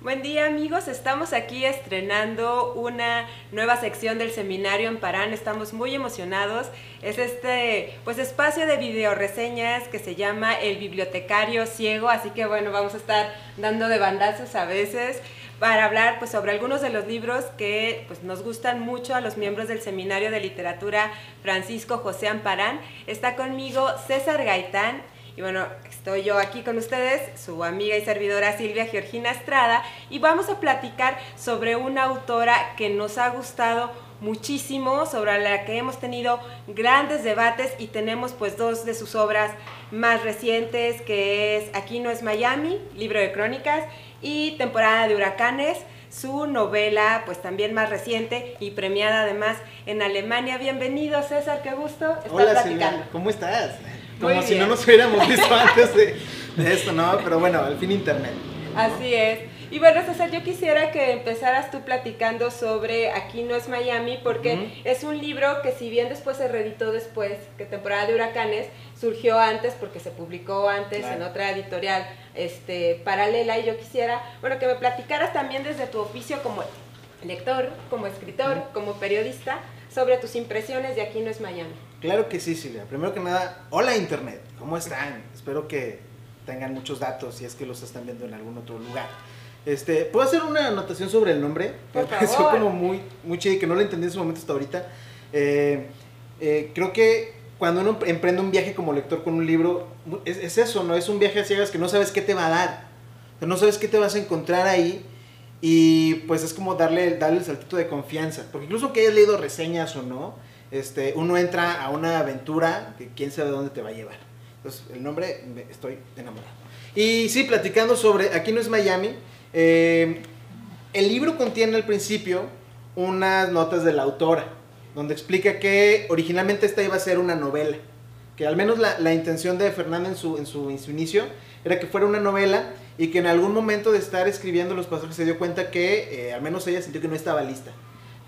Buen día amigos, estamos aquí estrenando una nueva sección del seminario en Parán, estamos muy emocionados. Es este pues espacio de video reseñas que se llama El Bibliotecario Ciego, así que bueno, vamos a estar dando de bandazos a veces para hablar pues sobre algunos de los libros que pues nos gustan mucho a los miembros del Seminario de Literatura Francisco José Amparán. Está conmigo César Gaitán y bueno, estoy yo aquí con ustedes, su amiga y servidora Silvia Georgina Estrada, y vamos a platicar sobre una autora que nos ha gustado muchísimo, sobre la que hemos tenido grandes debates y tenemos pues dos de sus obras más recientes, que es Aquí no es Miami, libro de crónicas, y Temporada de huracanes, su novela pues también más reciente y premiada además en Alemania. Bienvenido César, qué gusto estar Hola, platicando. Silvia, ¿cómo estás? Muy Como si bien. no nos hubiéramos visto antes de, de esto, ¿no? Pero bueno, al fin internet. Así es. Y bueno, César, yo quisiera que empezaras tú platicando sobre Aquí no es Miami, porque es un libro que si bien después se reeditó después, que temporada de huracanes, surgió antes porque se publicó antes Claro. en otra editorial este, paralela, y yo quisiera, bueno, que me platicaras también desde tu oficio como lector, como escritor, como periodista, sobre tus impresiones de Aquí no es Miami. Claro que sí, Silvia. Primero que nada, hola internet, ¿cómo están? Espero que tengan muchos datos si es que los están viendo en algún otro lugar. Este, ¿Puedo hacer una anotación sobre el nombre? Por Me pareció favor. como muy, muy chido y que no lo entendí en su momento hasta ahorita. Eh, eh, creo que cuando uno emprende un viaje como lector con un libro, es, es eso, ¿no? Es un viaje a ciegas que no sabes qué te va a dar. No sabes qué te vas a encontrar ahí. Y pues es como darle, darle el saltito de confianza. Porque incluso que hayas leído reseñas o no, este, uno entra a una aventura que quién sabe dónde te va a llevar. Entonces, el nombre, estoy enamorado. Y sí, platicando sobre, aquí no es Miami, eh, el libro contiene al principio unas notas de la autora, donde explica que originalmente esta iba a ser una novela, que al menos la, la intención de Fernanda en su, en, su, en su inicio era que fuera una novela y que en algún momento de estar escribiendo los pasajes se dio cuenta que eh, al menos ella sintió que no estaba lista.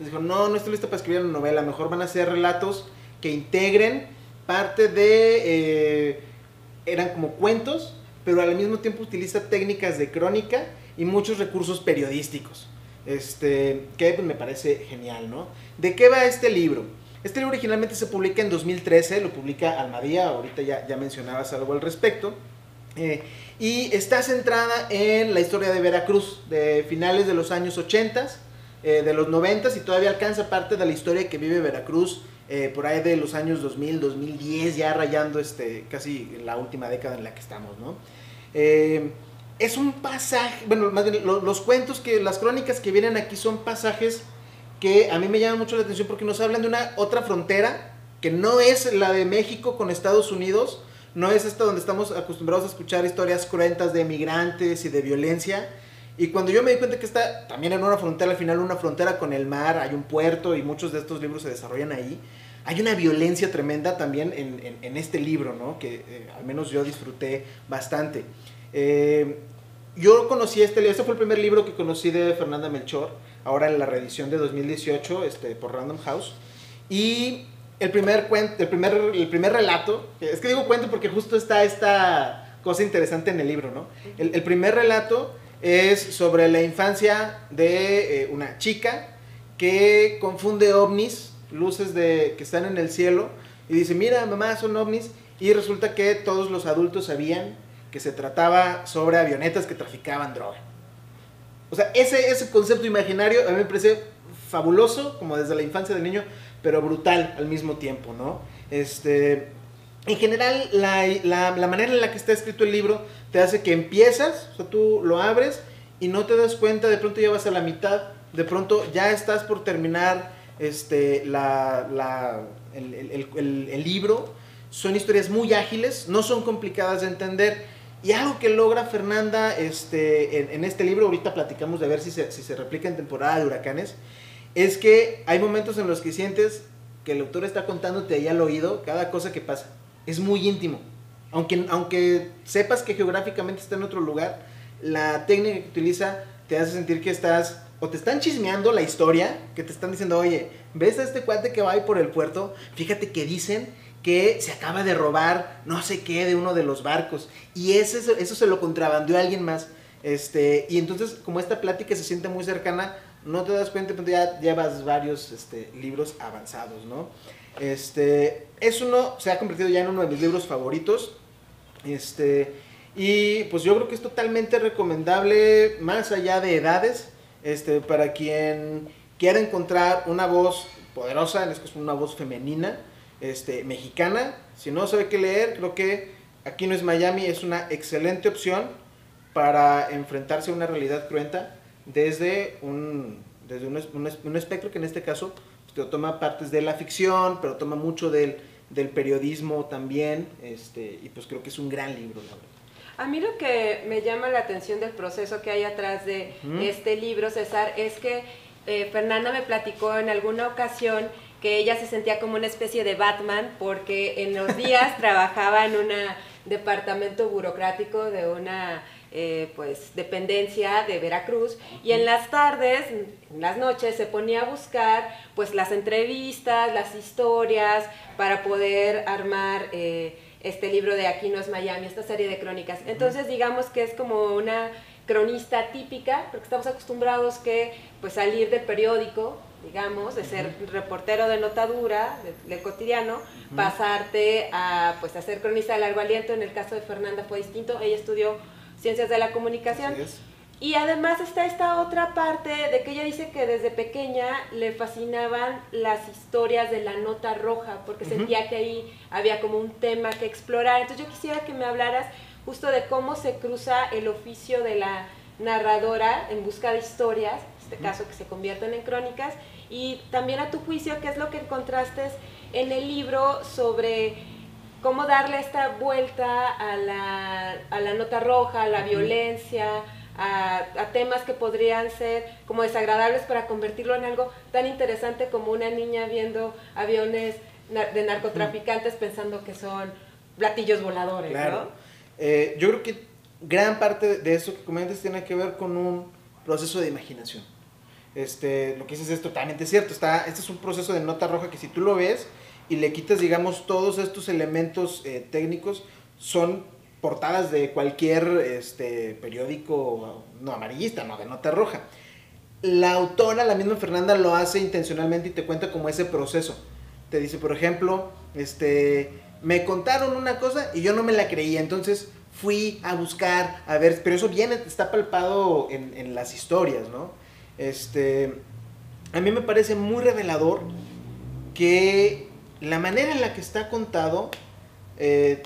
Dijo, no, no estoy lista para escribir una novela, mejor van a ser relatos que integren parte de... eh, eran como cuentos, pero al mismo tiempo utiliza técnicas de crónica y muchos recursos periodísticos. Este, que pues, me parece genial, ¿no? ¿De qué va este libro? Este libro originalmente se publica en 2013, lo publica Almadía, ahorita ya, ya mencionabas algo al respecto. Eh, y está centrada en la historia de Veracruz, de finales de los años 80, eh, de los 90 y todavía alcanza parte de la historia que vive Veracruz eh, por ahí de los años 2000, 2010, ya rayando este, casi la última década en la que estamos, ¿no? Eh, es un pasaje, bueno, más bien lo- los cuentos que, las crónicas que vienen aquí son pasajes que a mí me llaman mucho la atención porque nos hablan de una otra frontera que no es la de México con Estados Unidos, no es esta donde estamos acostumbrados a escuchar historias cruentas de migrantes y de violencia. Y cuando yo me di cuenta que está también en una frontera, al final una frontera con el mar, hay un puerto y muchos de estos libros se desarrollan ahí, hay una violencia tremenda también en, en- en este libro, ¿no? Que eh, al menos yo disfruté bastante. Eh, yo conocí este libro, este fue el primer libro que conocí de Fernanda Melchor, ahora en la reedición de 2018 este, por Random House. Y el primer, cuento, el, primer, el primer relato, es que digo cuento porque justo está esta cosa interesante en el libro, ¿no? El, el primer relato es sobre la infancia de eh, una chica que confunde ovnis, luces de, que están en el cielo, y dice, mira, mamá, son ovnis, y resulta que todos los adultos sabían que se trataba sobre avionetas que traficaban droga. O sea, ese, ese concepto imaginario a mí me parece fabuloso, como desde la infancia del niño, pero brutal al mismo tiempo, ¿no? Este, en general, la, la- manera en la que está escrito el libro te hace que empiezas, o sea, tú lo abres y no te das cuenta, de pronto ya vas a la mitad, de pronto ya estás por terminar este, la, la- el- el libro. Son historias muy ágiles, no son complicadas de entender. Y algo que logra Fernanda este, en, en este libro, ahorita platicamos de ver si se, si se replica en temporada de huracanes, es que hay momentos en los que sientes que el autor está contándote ahí al oído cada cosa que pasa. Es muy íntimo. Aunque, aunque sepas que geográficamente está en otro lugar, la técnica que utiliza te hace sentir que estás, o te están chismeando la historia, que te están diciendo, oye, ¿ves a este cuate que va ahí por el puerto? Fíjate que dicen que se acaba de robar no sé qué de uno de los barcos. Y ese, eso se lo contrabandeó a alguien más. Este, y entonces, como esta plática se siente muy cercana, no te das cuenta, pero ya llevas varios este, libros avanzados, ¿no? Este, es uno, se ha convertido ya en uno de mis libros favoritos. Este, y pues yo creo que es totalmente recomendable, más allá de edades, este, para quien quiera encontrar una voz poderosa, en este caso una voz femenina, este, mexicana. Si no sabe qué leer, creo que Aquí no es Miami, es una excelente opción para enfrentarse a una realidad cruenta desde un, desde un, un, espectro que en este caso pues, toma partes de la ficción, pero toma mucho del, del periodismo también, este, y pues creo que es un gran libro, A mí lo que me llama la atención del proceso que hay atrás de este libro, César, es que eh, Fernanda me platicó en alguna ocasión que ella se sentía como una especie de Batman porque en los días trabajaba en un departamento burocrático de una eh, pues dependencia de Veracruz. Y en las tardes, en las noches se ponía a buscar pues las entrevistas, las historias para poder armar eh, este libro de Aquí no es Miami, esta serie de crónicas. Entonces digamos que es como una cronista típica, porque estamos acostumbrados que pues salir del periódico digamos, de ser reportero de notadura, del cotidiano, pasarte a pues a ser cronista de largo aliento, en el caso de Fernanda fue distinto, ella estudió ciencias de la comunicación. Y además está esta otra parte de que ella dice que desde pequeña le fascinaban las historias de la nota roja, porque sentía que ahí había como un tema que explorar. Entonces yo quisiera que me hablaras justo de cómo se cruza el oficio de la narradora en busca de historias este caso que se convierten en crónicas, y también a tu juicio, ¿qué es lo que encontraste en el libro sobre cómo darle esta vuelta a la, a la nota roja, a la violencia, a, temas que podrían ser como desagradables para convertirlo en algo tan interesante como una niña viendo aviones de narcotraficantes pensando que son platillos voladores, ¿no? Eh, yo creo que gran parte de eso que comentas tiene que ver con un proceso de imaginación. Este, lo que dices es totalmente cierto. Está, este es un proceso de nota roja que si tú lo ves y le quitas, digamos, todos estos elementos eh, técnicos, son portadas de cualquier este, periódico, no amarillista, no, de nota roja. La autora, la misma Fernanda, lo hace intencionalmente y te cuenta como ese proceso. Te dice, por ejemplo, este, me contaron una cosa y yo no me la creía, entonces fui a buscar, a ver, pero eso viene, está palpado en, en las historias, ¿no? Este, a mí me parece muy revelador que la manera en la que está contado, eh,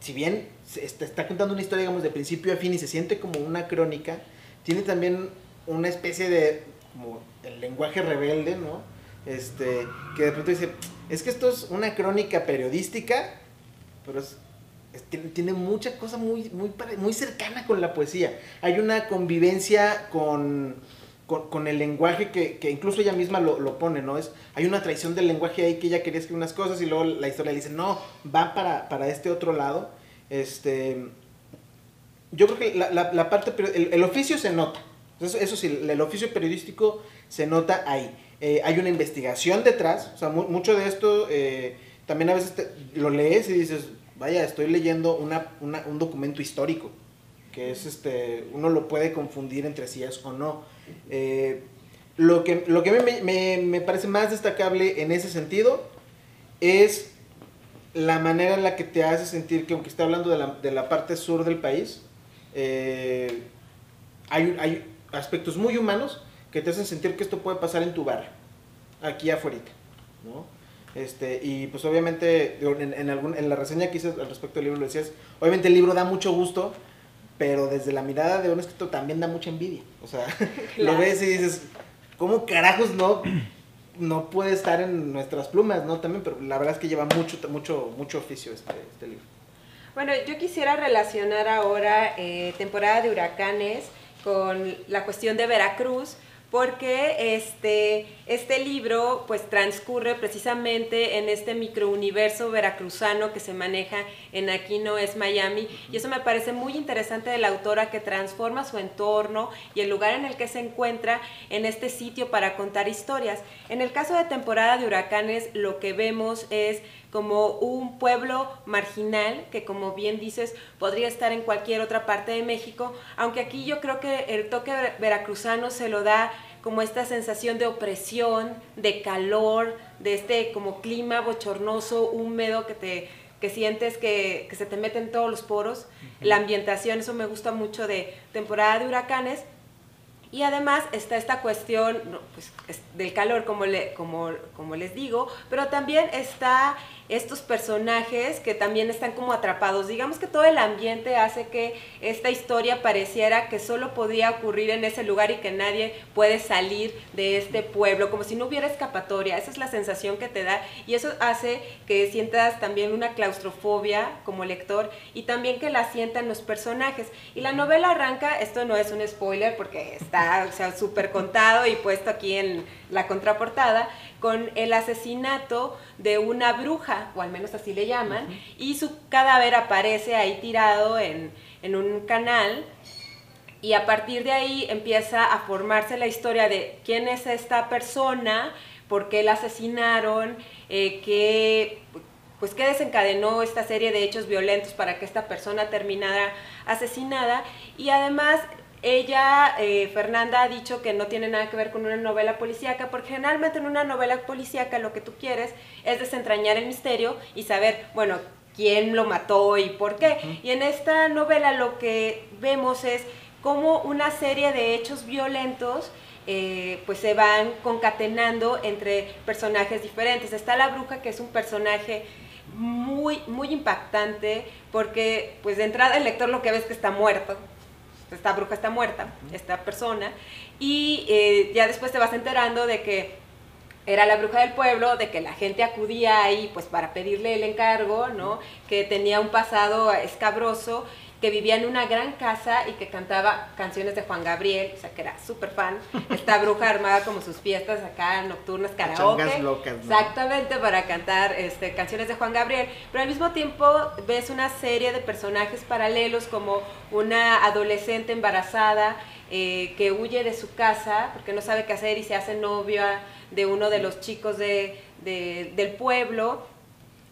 si bien está, está, contando una historia, digamos, de principio a fin y se siente como una crónica, tiene también una especie de, el lenguaje rebelde, ¿no? Este, que de pronto dice, es que esto es una crónica periodística, pero tiene, mucha cosa muy, muy, muy cercana con la poesía. Hay una convivencia con con, el lenguaje que, incluso ella misma lo, pone, ¿no? Es, hay una traición del lenguaje ahí que ella quería escribir unas cosas y luego la historia le dice, no, va para, para este otro lado. Este, yo creo que la, la, parte, el, el, oficio se nota. Eso, eso sí, el, oficio periodístico se nota ahí. Eh, hay una investigación detrás, o sea, mucho de esto eh, también a veces lo lees y dices, vaya, estoy leyendo una, una, un documento histórico, que es este, uno lo puede confundir entre si es o no. Eh, lo que, lo que me, me, parece más destacable en ese sentido es la manera en la que te hace sentir que aunque esté hablando de la, de la parte sur del país, eh, hay, hay, aspectos muy humanos que te hacen sentir que esto puede pasar en tu barrio, aquí afuera. ¿no? Este, y pues obviamente en, en, algún, en la reseña que hice al respecto del libro lo decías, obviamente el libro da mucho gusto pero desde la mirada de un escritor también da mucha envidia. O sea, lo ves y dices, ¿cómo carajos no, no puede estar en nuestras plumas, no? También, pero la verdad es que lleva mucho, mucho, mucho oficio este, este libro. Bueno, yo quisiera relacionar ahora eh, temporada de huracanes con la cuestión de Veracruz, porque este, este libro pues transcurre precisamente en este microuniverso veracruzano que se maneja en Aquí no es Miami y eso me parece muy interesante de la autora que transforma su entorno y el lugar en el que se encuentra en este sitio para contar historias. En el caso de temporada de huracanes lo que vemos es como un pueblo marginal que como bien dices podría estar en cualquier otra parte de México, aunque aquí yo creo que el toque veracruzano se lo da como esta sensación de opresión, de calor, de este como clima bochornoso, húmedo que te que sientes que, que se te meten todos los poros. La ambientación, eso me gusta mucho de temporada de huracanes. Y además está esta cuestión pues, del calor, como, le, como, como les digo, pero también está estos personajes que también están como atrapados. Digamos que todo el ambiente hace que esta historia pareciera que solo podía ocurrir en ese lugar y que nadie puede salir de este pueblo, como si no hubiera escapatoria. Esa es la sensación que te da y eso hace que sientas también una claustrofobia como lector y también que la sientan los personajes. Y la novela arranca, esto no es un spoiler porque está súper contado y puesto aquí en la contraportada, con el asesinato de una bruja, o al menos así le llaman, y su cadáver aparece ahí tirado en, un canal. Y a partir de ahí empieza a formarse la historia de quién es esta persona, por qué la asesinaron, eh, qué, pues qué desencadenó esta serie de hechos violentos para que esta persona terminara asesinada. Y además ella, eh, Fernanda, ha dicho que no tiene nada que ver con una novela policíaca, porque generalmente en una novela policíaca lo que tú quieres es desentrañar el misterio y saber, bueno, quién lo mató y por qué. Y en esta novela lo que vemos es cómo una serie de hechos violentos eh, pues se van concatenando entre personajes diferentes. Está la bruja, que es un personaje muy, muy impactante, porque pues de entrada el lector lo que ve es que está muerto, esta bruja está muerta, esta persona, y eh, ya después te vas enterando de que era la bruja del pueblo, de que la gente acudía ahí pues para pedirle el encargo, ¿no? Que tenía un pasado escabroso que vivía en una gran casa y que cantaba canciones de Juan Gabriel, o sea, que era súper fan. Esta bruja armada como sus fiestas acá, nocturnas, karaoke. Locas, Exactamente, para cantar este, canciones de Juan Gabriel. Pero al mismo tiempo ves una serie de personajes paralelos como una adolescente embarazada eh, que huye de su casa porque no sabe qué hacer y se hace novia de uno de los chicos de, del pueblo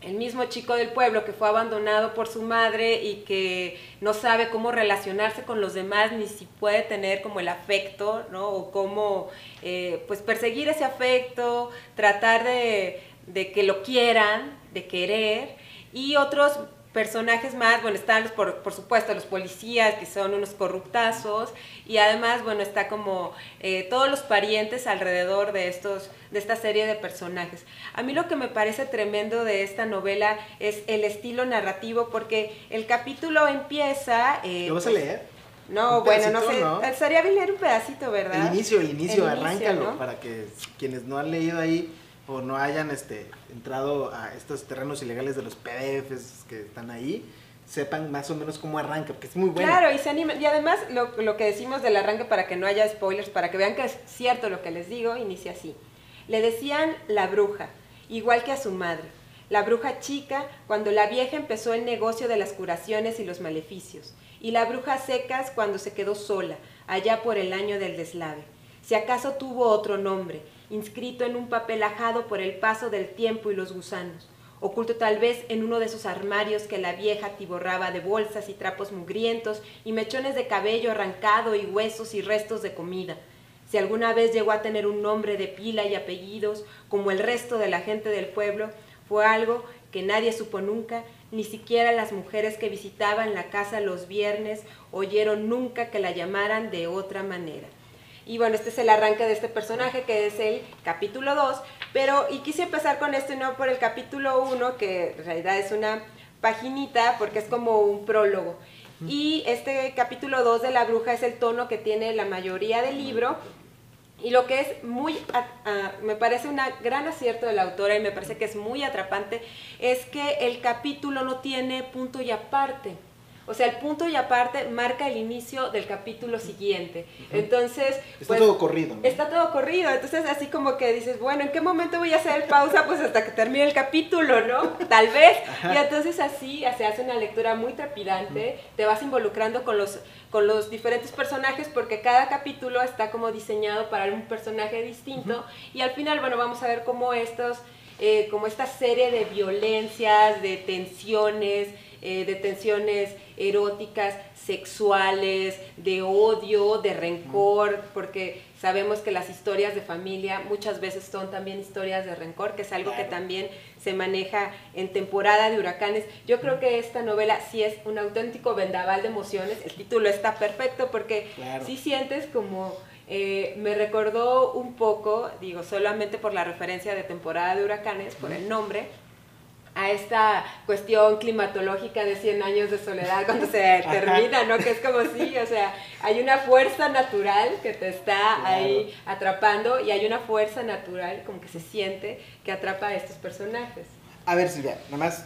el mismo chico del pueblo que fue abandonado por su madre y que no sabe cómo relacionarse con los demás, ni si puede tener como el afecto, ¿no? O cómo, eh, pues, perseguir ese afecto, tratar de, de que lo quieran, de querer, y otros personajes más, bueno, están los, por, por, supuesto los policías, que son unos corruptazos, y además, bueno, está como eh, todos los parientes alrededor de, estos, de esta serie de personajes. A mí lo que me parece tremendo de esta novela es el estilo narrativo, porque el capítulo empieza... Eh, ¿Lo vas a pues, leer? No, bueno, no sé. Estaría bien leer un pedacito, ¿verdad? El inicio, el inicio, arráncalo, para que quienes no han leído ahí o no hayan este, entrado a estos terrenos ilegales de los PDFs que están ahí, sepan más o menos cómo arranca, porque es muy bueno. Claro, y además, lo, lo, que decimos del arranque para que no haya spoilers, para que vean que es cierto lo que les digo, inicia así. Le decían la bruja, igual que a su madre. La bruja chica, cuando la vieja empezó el negocio de las curaciones y los maleficios. Y la bruja secas, cuando se quedó sola, allá por el año del deslave. Si acaso tuvo otro nombre, inscrito en un papel ajado por el paso del tiempo y los gusanos, oculto tal vez en uno de esos armarios que la vieja tiborraba de bolsas y trapos mugrientos y mechones de cabello arrancado y huesos y restos de comida. Si alguna vez llegó a tener un nombre de pila y apellidos, como el resto de la gente del pueblo, fue algo que nadie supo nunca, ni siquiera las mujeres que visitaban la casa los viernes oyeron nunca que la llamaran de otra manera. Y bueno, este es el arranque de este personaje que es el capítulo 2, pero y quise empezar con esto y no por el capítulo 1, que en realidad es una paginita porque es como un prólogo. Y este capítulo 2 de La Bruja es el tono que tiene la mayoría del libro. Y lo que es muy, me parece un gran acierto de la autora y me parece que es muy atrapante, es que el capítulo no tiene punto y aparte. O sea, el punto y aparte marca el inicio del capítulo siguiente. Entonces... Está pues, todo corrido. Está todo corrido. Entonces, así como que dices, bueno, ¿en qué momento voy a hacer pausa? Pues hasta que termine el capítulo, ¿no? Tal vez. Y entonces así se hace una lectura muy trepidante. Te vas involucrando con los, con los diferentes personajes porque cada capítulo está como diseñado para un personaje distinto. Y al final, bueno, vamos a ver cómo estos eh, como esta serie de violencias, de tensiones, eh, de tensiones eróticas, sexuales, de odio, de rencor, porque sabemos que las historias de familia muchas veces son también historias de rencor, que es algo que también se maneja en temporada de huracanes. Yo creo que esta novela sí es un auténtico vendaval de emociones, el título está perfecto porque sí sientes como... Eh, me recordó un poco, digo, solamente por la referencia de temporada de huracanes, por el nombre, a esta cuestión climatológica de 100 años de soledad cuando se termina, ¿no? Que es como si, o sea, hay una fuerza natural que te está ahí atrapando y hay una fuerza natural como que se siente que atrapa a estos personajes. A ver, Silvia, nada más,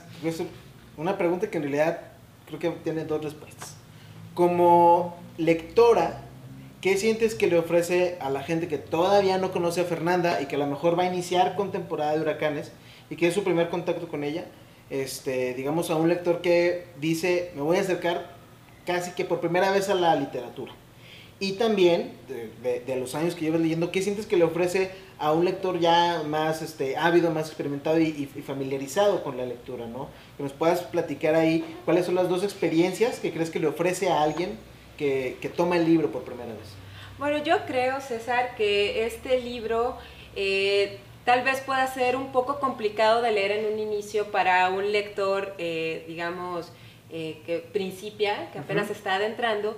una pregunta que en realidad creo que tiene dos respuestas. Como lectora, ¿qué sientes que le ofrece a la gente que todavía no conoce a Fernanda y que a lo mejor va a iniciar con temporada de huracanes? Y que es su primer contacto con ella, este, digamos a un lector que dice, me voy a acercar casi que por primera vez a la literatura. Y también, de, los años que llevas leyendo, ¿qué sientes que le ofrece a un lector ya más este, ávido, más experimentado y, familiarizado con la lectura? ¿no? Que nos puedas platicar ahí cuáles son las dos experiencias que crees que le ofrece a alguien que, que toma el libro por primera vez. Bueno, yo creo, César, que este libro eh, tal vez pueda ser un poco complicado de leer en un inicio para un lector, eh, digamos, eh, que principia, que apenas está adentrando,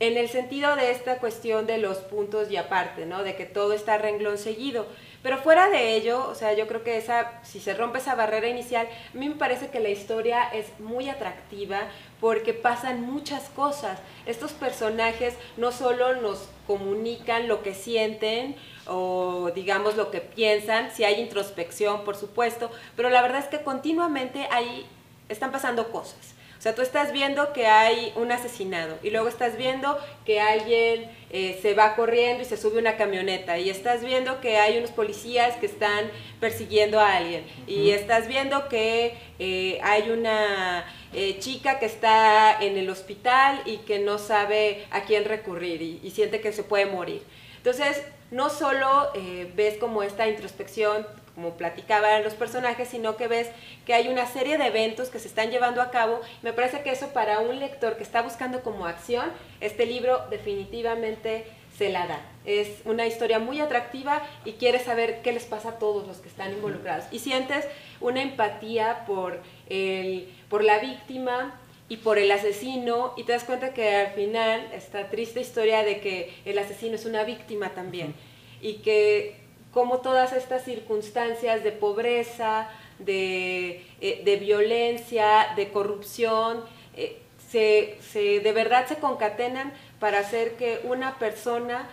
en el sentido de esta cuestión de los puntos y aparte, ¿no? De que todo está renglón seguido. Pero fuera de ello, o sea, yo creo que esa, si se rompe esa barrera inicial, a mí me parece que la historia es muy atractiva porque pasan muchas cosas. Estos personajes no solo nos comunican lo que sienten o digamos lo que piensan, si hay introspección, por supuesto, pero la verdad es que continuamente ahí están pasando cosas. O sea, tú estás viendo que hay un asesinado y luego estás viendo que alguien eh, se va corriendo y se sube una camioneta y estás viendo que hay unos policías que están persiguiendo a alguien y estás viendo que eh, hay una eh, chica que está en el hospital y que no sabe a quién recurrir y, y siente que se puede morir. Entonces, no solo ves como esta introspección como platicaban los personajes, sino que ves que hay una serie de eventos que se están llevando a cabo. Me parece que eso para un lector que está buscando como acción, este libro definitivamente se la da. Es una historia muy atractiva y quieres saber qué les pasa a todos los que están involucrados. Y sientes una empatía por, el, por la víctima y por el asesino y te das cuenta que al final esta triste historia de que el asesino es una víctima también y que cómo todas estas circunstancias de pobreza, de, eh, violencia, de corrupción, eh, se, de verdad se concatenan para hacer que una persona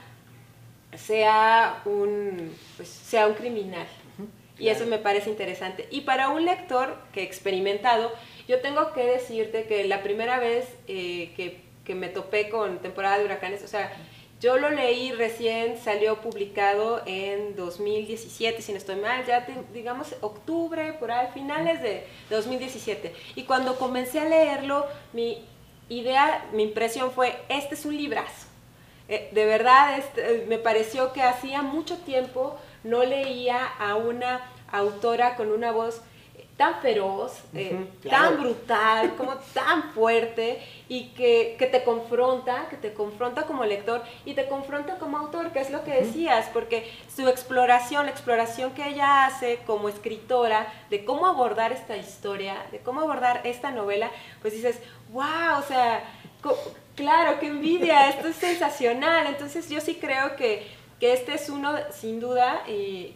sea un, pues, sea un criminal. Y eso me parece interesante. Y para un lector que experimentado, yo tengo que decirte que la primera vez eh, que, que, me topé con temporada de huracanes, o sea, yo lo leí recién, salió publicado en 2017, si no estoy mal, ya digamos octubre, por ahí, finales de 2017. Y cuando comencé a leerlo, mi idea, mi impresión fue, este es un librazo. Eh, de verdad, este, me pareció que hacía mucho tiempo no leía a una autora con una voz tan feroz, eh, tan brutal, como tan fuerte y que, te confronta, que te confronta como lector y te confronta como autor, que es lo que decías, porque su exploración, la exploración que ella hace como escritora de cómo abordar esta historia, de cómo abordar esta novela, pues dices, wow, o sea, claro, qué envidia, esto es sensacional. Entonces yo sí creo que, que este es uno, sin duda, y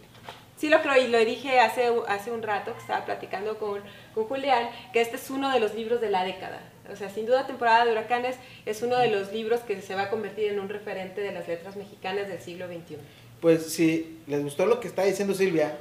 sí lo creo y lo dije hace, hace un rato que estaba platicando con, con Julián, que este es uno de los libros de la década. O sea, sin duda temporada de huracanes es uno de los libros que se va a convertir en un referente de las letras mexicanas del siglo XXI. Pues si les gustó lo que está diciendo Silvia,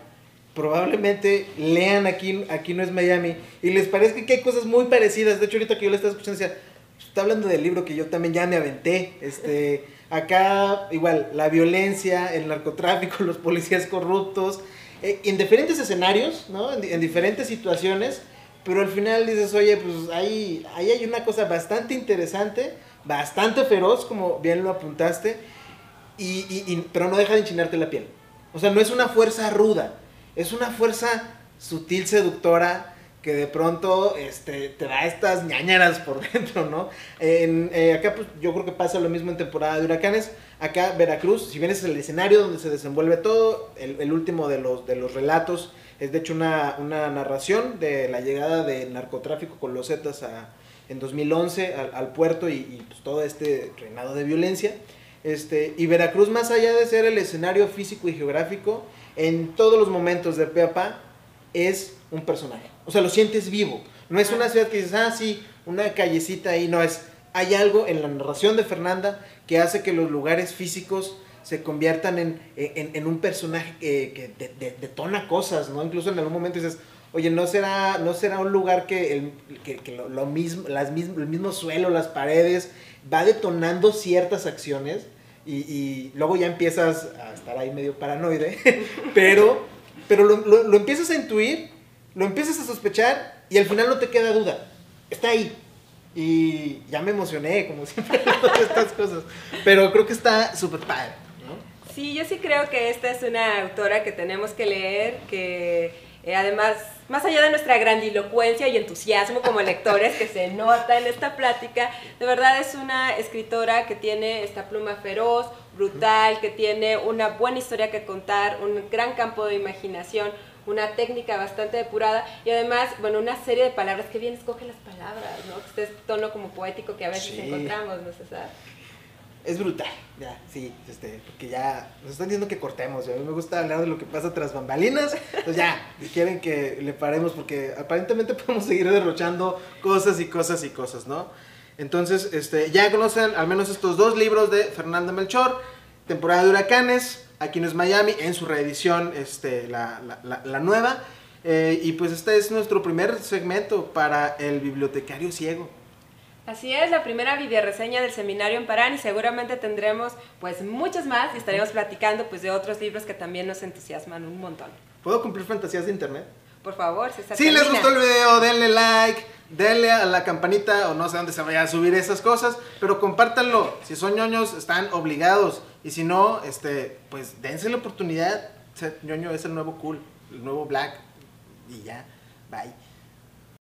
probablemente lean aquí, aquí no es Miami y les parezca que hay cosas muy parecidas. De hecho, ahorita que yo le estaba escuchando, decía, está hablando del libro que yo también ya me aventé. Este, acá, igual, la violencia, el narcotráfico, los policías corruptos, eh, en diferentes escenarios, ¿no? En, diferentes situaciones, pero al final dices, oye, pues ahí, ahí hay una cosa bastante interesante, bastante feroz, como bien lo apuntaste, y, pero no deja de enchinarte la piel. O sea, no es una fuerza ruda. es una fuerza sutil, seductora, que de pronto este, te da estas ñañaras por dentro, ¿no? En, eh, acá pues, yo creo que pasa lo mismo en temporada de huracanes. Acá Veracruz, si bien es el escenario donde se desenvuelve todo, el, último de los, de los relatos es de hecho una, una narración de la llegada del narcotráfico con los Zetas a, en 2011 al, puerto y, y, pues, todo este reinado de violencia. Este, y Veracruz, más allá de ser el escenario físico y geográfico, en todos los momentos de Peapa es un personaje. O sea, lo sientes vivo. No es una ciudad que dices, ah, sí, una callecita ahí. No, es, hay algo en la narración de Fernanda que hace que los lugares físicos se conviertan en, en, en un personaje que, que de, de, detona cosas, ¿no? Incluso en algún momento dices, oye, ¿no será, no será un lugar que, el, que, que lo, lo, mismo, las mismo, el mismo suelo, las paredes, va detonando ciertas acciones y, y luego ya empiezas a estar ahí medio paranoide, pero, pero lo, lo, empiezas a intuir, lo empiezas a sospechar y al final no te queda duda, está ahí. Y ya me emocioné, como siempre, todas estas cosas. Pero creo que está súper padre. ¿no? Sí, yo sí creo que esta es una autora que tenemos que leer, que eh, además, más allá de nuestra grandilocuencia y entusiasmo como lectores que se nota en esta plática, de verdad es una escritora que tiene esta pluma feroz, brutal, que tiene una buena historia que contar, un gran campo de imaginación, una técnica bastante depurada y además, bueno, una serie de palabras que bien escoge las palabras, ¿no? Este tono como poético que a veces sí. encontramos, ¿no, César? Es brutal, ya, sí, este, porque ya nos están diciendo que cortemos, a mí me gusta hablar de lo que pasa tras bambalinas, entonces ya, quieren que le paremos porque aparentemente podemos seguir derrochando cosas y cosas y cosas, ¿no? Entonces, este, ya conocen al menos estos dos libros de Fernanda Melchor, Temporada de Huracanes, aquí no es Miami, en su reedición, este, la, la, la, la nueva, eh, y pues este es nuestro primer segmento para el bibliotecario ciego. Así es, la primera videoreseña del seminario en Parán y seguramente tendremos pues muchas más y estaremos platicando pues de otros libros que también nos entusiasman un montón. ¿Puedo cumplir fantasías de internet? Por favor, César. Si les gustó el video, denle like, denle a la campanita o no sé dónde se vaya a subir esas cosas, pero compártanlo. Si son ñoños, están obligados. Y si no, este, pues dense la oportunidad. Ser ñoño es el nuevo cool, el nuevo black. Y ya, bye.